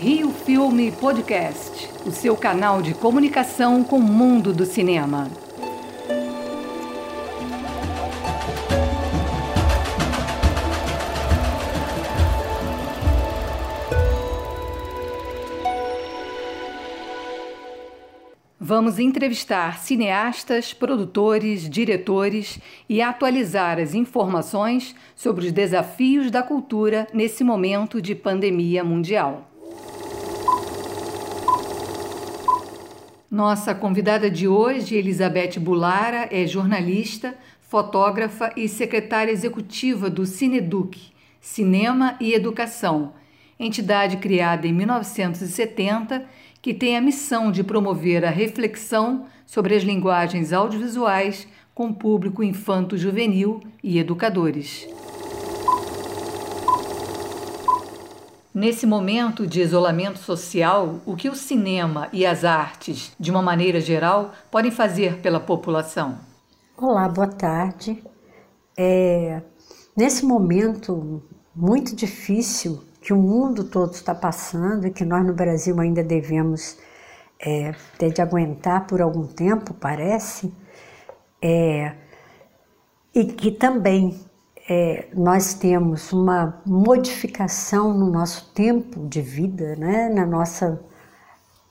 Rio Filme Podcast, o seu canal de comunicação com o mundo do cinema. Vamos entrevistar cineastas, produtores, diretores e atualizar as informações sobre os desafios da cultura nesse momento de pandemia mundial. Nossa convidada de hoje, Elizabeth Bulara, é jornalista, fotógrafa e secretária executiva do Cineduc, Cinema e Educação, entidade criada em 1970 que tem a missão de promover a reflexão sobre as linguagens audiovisuais com público infanto-juvenil e educadores. Nesse momento de isolamento social, o que o cinema e as artes, de uma maneira geral, podem fazer pela população? Olá, boa tarde. É, nesse momento muito difícil que o mundo todo está passando e que nós no Brasil ainda devemos é, ter de aguentar por algum tempo, parece, é, e que também é, nós temos uma modificação no nosso tempo de vida, né, na nossa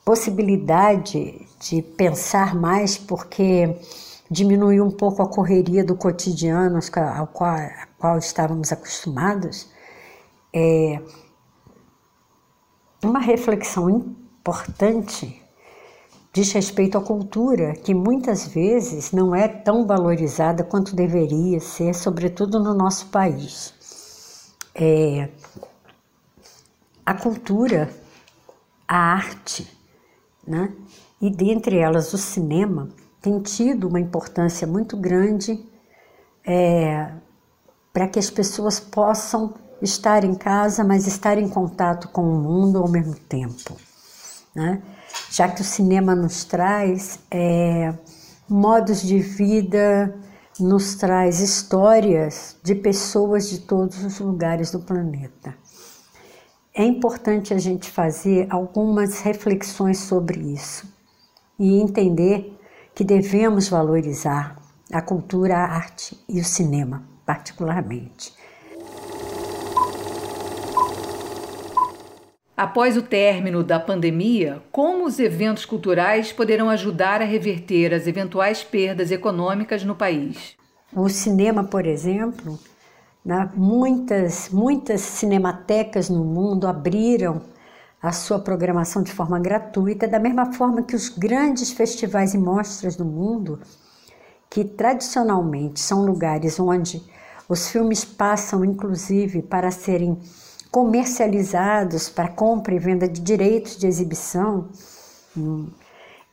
possibilidade de pensar mais, porque diminuiu um pouco a correria do cotidiano ao qual, ao qual estávamos acostumados. É, uma reflexão importante diz respeito à cultura, que muitas vezes não é tão valorizada quanto deveria ser, sobretudo no nosso país. É, a cultura, a arte, né? e dentre elas o cinema, tem tido uma importância muito grande é, para que as pessoas possam estar em casa, mas estar em contato com o mundo ao mesmo tempo. Né? Já que o cinema nos traz é, modos de vida, nos traz histórias de pessoas de todos os lugares do planeta. É importante a gente fazer algumas reflexões sobre isso e entender que devemos valorizar a cultura, a arte e o cinema, particularmente. Após o término da pandemia, como os eventos culturais poderão ajudar a reverter as eventuais perdas econômicas no país? O cinema, por exemplo, né, muitas, muitas cinematecas no mundo abriram a sua programação de forma gratuita, da mesma forma que os grandes festivais e mostras do mundo, que tradicionalmente são lugares onde os filmes passam, inclusive, para serem comercializados para compra e venda de direitos de exibição hum,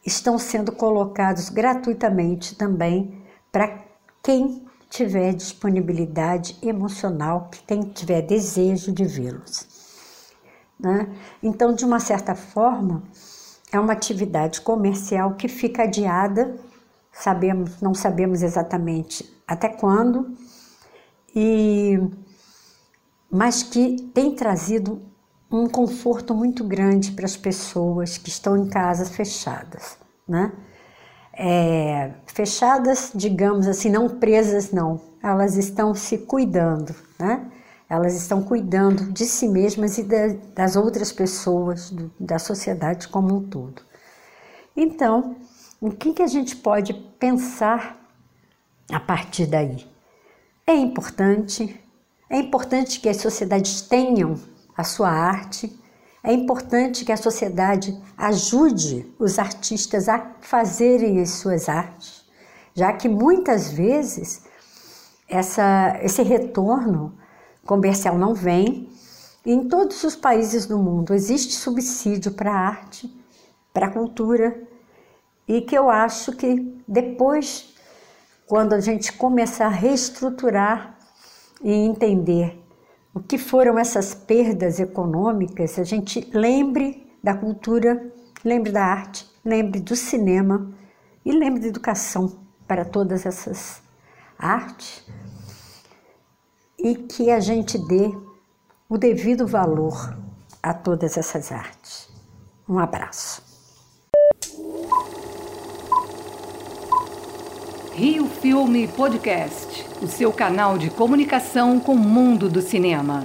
estão sendo colocados gratuitamente também para quem tiver disponibilidade emocional, quem tiver desejo de vê-los. Né? Então, de uma certa forma, é uma atividade comercial que fica adiada, sabemos, não sabemos exatamente até quando, e mas que tem trazido um conforto muito grande para as pessoas que estão em casas fechadas, né? É, fechadas, digamos assim, não presas, não. Elas estão se cuidando, né? Elas estão cuidando de si mesmas e de, das outras pessoas, do, da sociedade como um todo. Então, o que, que a gente pode pensar a partir daí? É importante é importante que as sociedades tenham a sua arte, é importante que a sociedade ajude os artistas a fazerem as suas artes, já que muitas vezes essa, esse retorno comercial não vem. E em todos os países do mundo existe subsídio para a arte, para a cultura, e que eu acho que depois, quando a gente começar a reestruturar e entender o que foram essas perdas econômicas, a gente lembre da cultura, lembre da arte, lembre do cinema e lembre da educação para todas essas artes e que a gente dê o devido valor a todas essas artes. Um abraço. Rio Filme Podcast, o seu canal de comunicação com o mundo do cinema.